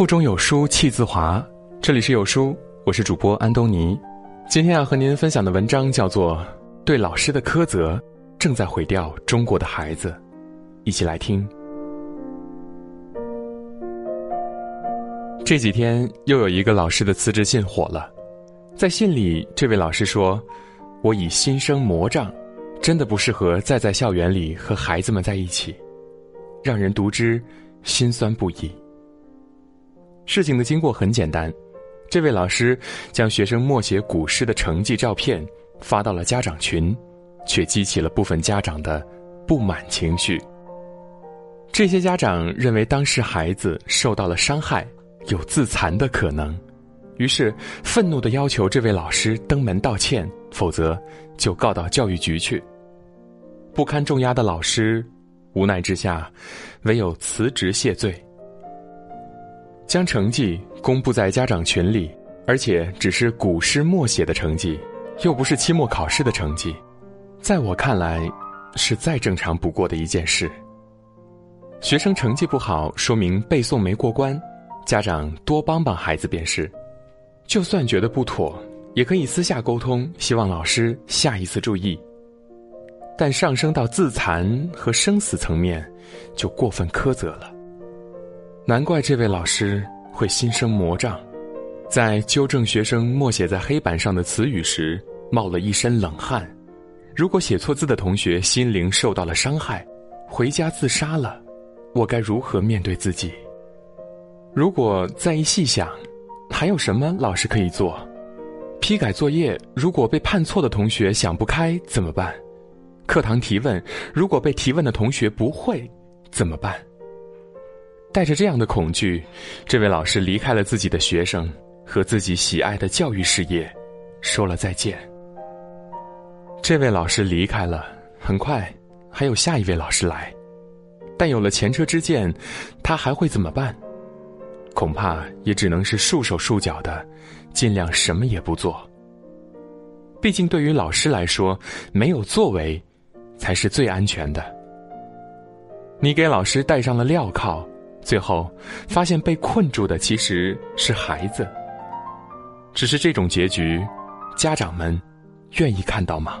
腹中有书气自华。这里是有书，我是主播安东尼。今天要和您分享的文章叫做《对老师的苛责正在毁掉中国的孩子》，一起来听。这几天又有一个老师的辞职信火了，在信里，这位老师说：“我已心生魔障，真的不适合再在校园里和孩子们在一起。”让人读之心酸不已。事情的经过很简单，这位老师将学生默写古诗的成绩照片发到了家长群，却激起了部分家长的不满情绪。这些家长认为当时孩子受到了伤害。有自残的可能，于是愤怒的要求这位老师登门道歉，否则就告到教育局去。不堪重压的老师无奈之下，唯有辞职谢罪。将成绩公布在家长群里，而且只是古诗默写的成绩，又不是期末考试的成绩，在我看来，是再正常不过的一件事。学生成绩不好，说明背诵没过关。家长多帮帮孩子便是，就算觉得不妥，也可以私下沟通，希望老师下一次注意。但上升到自残和生死层面，就过分苛责了。难怪这位老师会心生魔障，在纠正学生默写在黑板上的词语时，冒了一身冷汗。如果写错字的同学心灵受到了伤害，回家自杀了，我该如何面对自己？如果再一细想，还有什么老师可以做？批改作业，如果被判错的同学想不开怎么办？课堂提问，如果被提问的同学不会怎么办？带着这样的恐惧，这位老师离开了自己的学生和自己喜爱的教育事业，说了再见。这位老师离开了，很快还有下一位老师来，但有了前车之鉴，他还会怎么办？恐怕也只能是束手束脚的，尽量什么也不做。毕竟对于老师来说，没有作为，才是最安全的。你给老师戴上了镣铐，最后发现被困住的其实是孩子。只是这种结局，家长们愿意看到吗？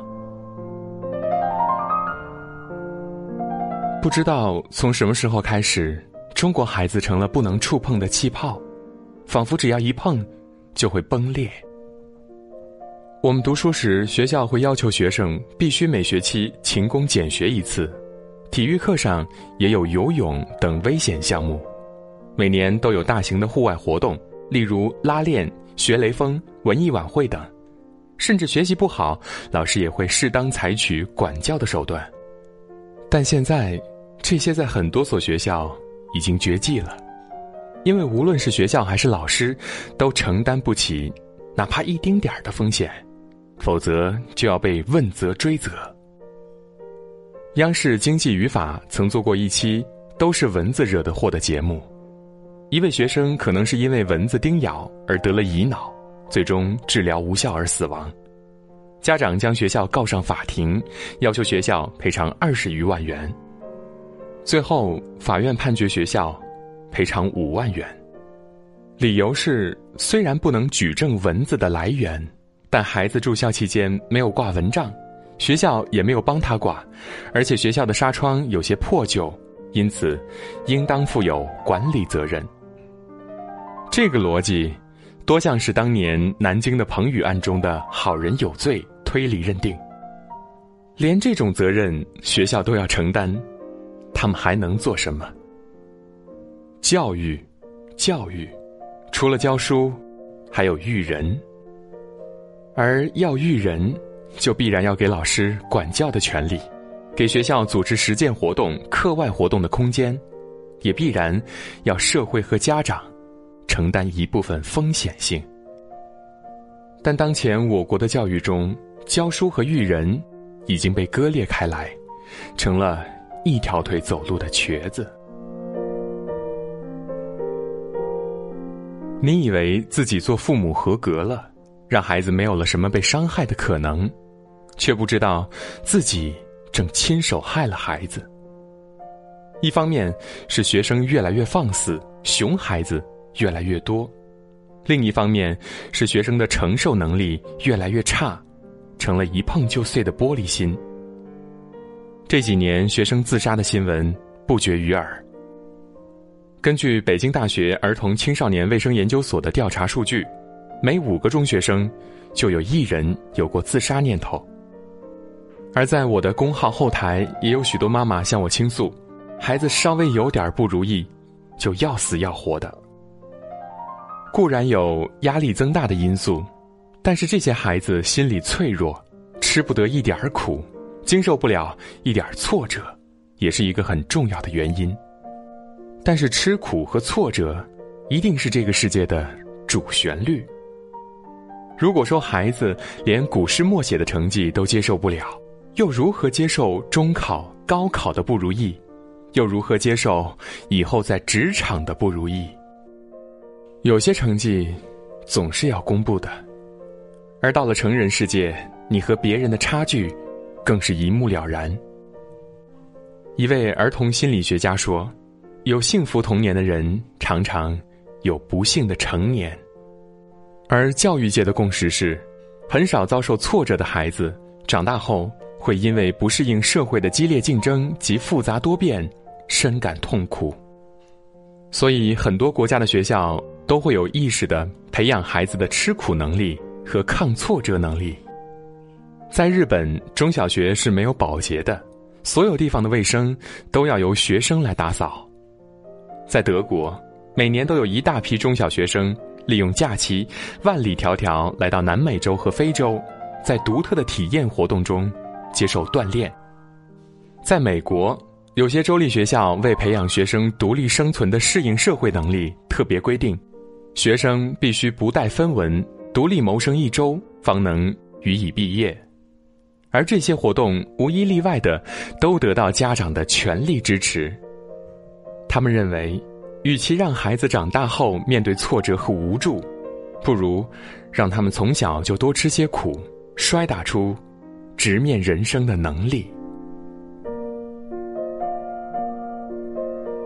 不知道从什么时候开始。中国孩子成了不能触碰的气泡，仿佛只要一碰，就会崩裂。我们读书时，学校会要求学生必须每学期勤工俭学一次，体育课上也有游泳等危险项目，每年都有大型的户外活动，例如拉练、学雷锋、文艺晚会等。甚至学习不好，老师也会适当采取管教的手段。但现在，这些在很多所学校。已经绝迹了，因为无论是学校还是老师，都承担不起哪怕一丁点儿的风险，否则就要被问责追责。央视经济语法曾做过一期都是蚊子惹的祸的节目，一位学生可能是因为蚊子叮咬而得了乙脑，最终治疗无效而死亡，家长将学校告上法庭，要求学校赔偿二十余万元。最后，法院判决学校赔偿五万元，理由是虽然不能举证蚊子的来源，但孩子住校期间没有挂蚊帐，学校也没有帮他挂，而且学校的纱窗有些破旧，因此应当负有管理责任。这个逻辑，多像是当年南京的彭宇案中的好人有罪推理认定，连这种责任学校都要承担。他们还能做什么？教育，教育，除了教书，还有育人。而要育人，就必然要给老师管教的权利，给学校组织实践活动、课外活动的空间，也必然要社会和家长承担一部分风险性。但当前我国的教育中，教书和育人已经被割裂开来，成了。一条腿走路的瘸子，你以为自己做父母合格了，让孩子没有了什么被伤害的可能，却不知道自己正亲手害了孩子。一方面是学生越来越放肆，熊孩子越来越多，另一方面是学生的承受能力越来越差，成了一碰就碎的玻璃心。这几年学生自杀的新闻不绝于耳。根据北京大学儿童青少年卫生研究所的调查数据，每五个中学生就有一人有过自杀念头。而在我的公号后台，也有许多妈妈向我倾诉，孩子稍微有点不如意，就要死要活的。固然有压力增大的因素，但是这些孩子心理脆弱，吃不得一点苦，经受不了一点挫折，也是一个很重要的原因。但是吃苦和挫折，一定是这个世界的主旋律。如果说孩子连古诗默写的成绩都接受不了，又如何接受中考、高考的不如意？又如何接受以后在职场的不如意？有些成绩总是要公布的，而到了成人世界，你和别人的差距更是一目了然。一位儿童心理学家说：“有幸福童年的人，常常有不幸的成年。”而教育界的共识是，很少遭受挫折的孩子，长大后。会因为不适应社会的激烈竞争及复杂多变，深感痛苦。所以，很多国家的学校都会有意识的培养孩子的吃苦能力和抗挫折能力。在日本，中小学是没有保洁的，所有地方的卫生都要由学生来打扫。在德国，每年都有一大批中小学生利用假期万里迢迢来到南美洲和非洲，在独特的体验活动中。接受锻炼。在美国，有些州立学校为培养学生独立生存的适应社会能力，特别规定，学生必须不带分文，独立谋生一周，方能予以毕业。而这些活动无一例外的都得到家长的全力支持。他们认为，与其让孩子长大后面对挫折和无助，不如让他们从小就多吃些苦，摔打出。直面人生的能力，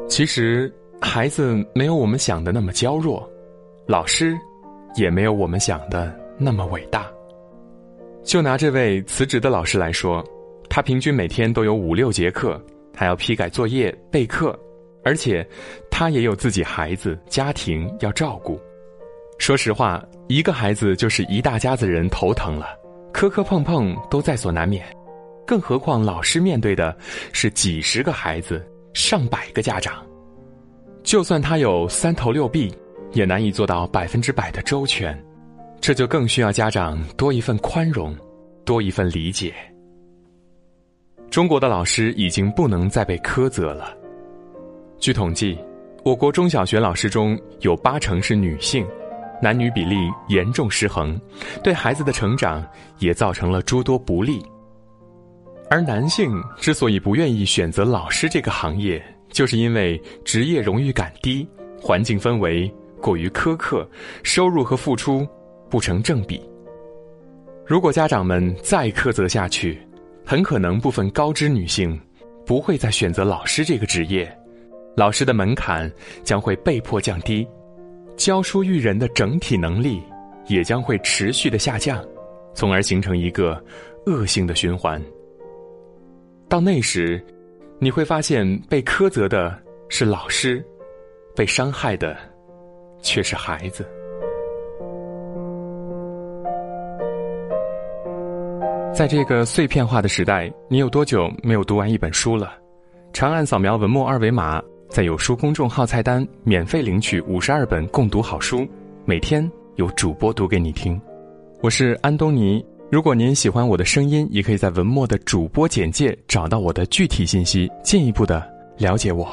其实孩子没有我们想的那么娇弱，老师也没有我们想的那么伟大。就拿这位辞职的老师来说，他平均每天都有五六节课，还要批改作业、备课，而且他也有自己孩子、家庭要照顾。说实话，一个孩子就是一大家子人头疼了。磕磕碰碰都在所难免，更何况老师面对的是几十个孩子、上百个家长，就算他有三头六臂，也难以做到百分之百的周全，这就更需要家长多一份宽容，多一份理解。中国的老师已经不能再被苛责了。据统计，我国中小学老师中有八成是女性。男女比例严重失衡，对孩子的成长也造成了诸多不利。而男性之所以不愿意选择老师这个行业，就是因为职业荣誉感低，环境氛围过于苛刻，收入和付出不成正比。如果家长们再苛责下去，很可能部分高知女性不会再选择老师这个职业，老师的门槛将会被迫降低。教书育人的整体能力也将会持续的下降，从而形成一个恶性的循环。到那时，你会发现被苛责的是老师，被伤害的却是孩子。在这个碎片化的时代，你有多久没有读完一本书了？长按扫描文末二维码。在有书公众号菜单免费领取五十二本共读好书，每天有主播读给你听。我是安东尼。如果您喜欢我的声音，也可以在文末的主播简介找到我的具体信息，进一步的了解我。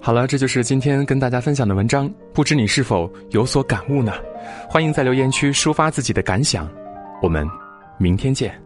好了，这就是今天跟大家分享的文章，不知你是否有所感悟呢？欢迎在留言区抒发自己的感想。我们明天见。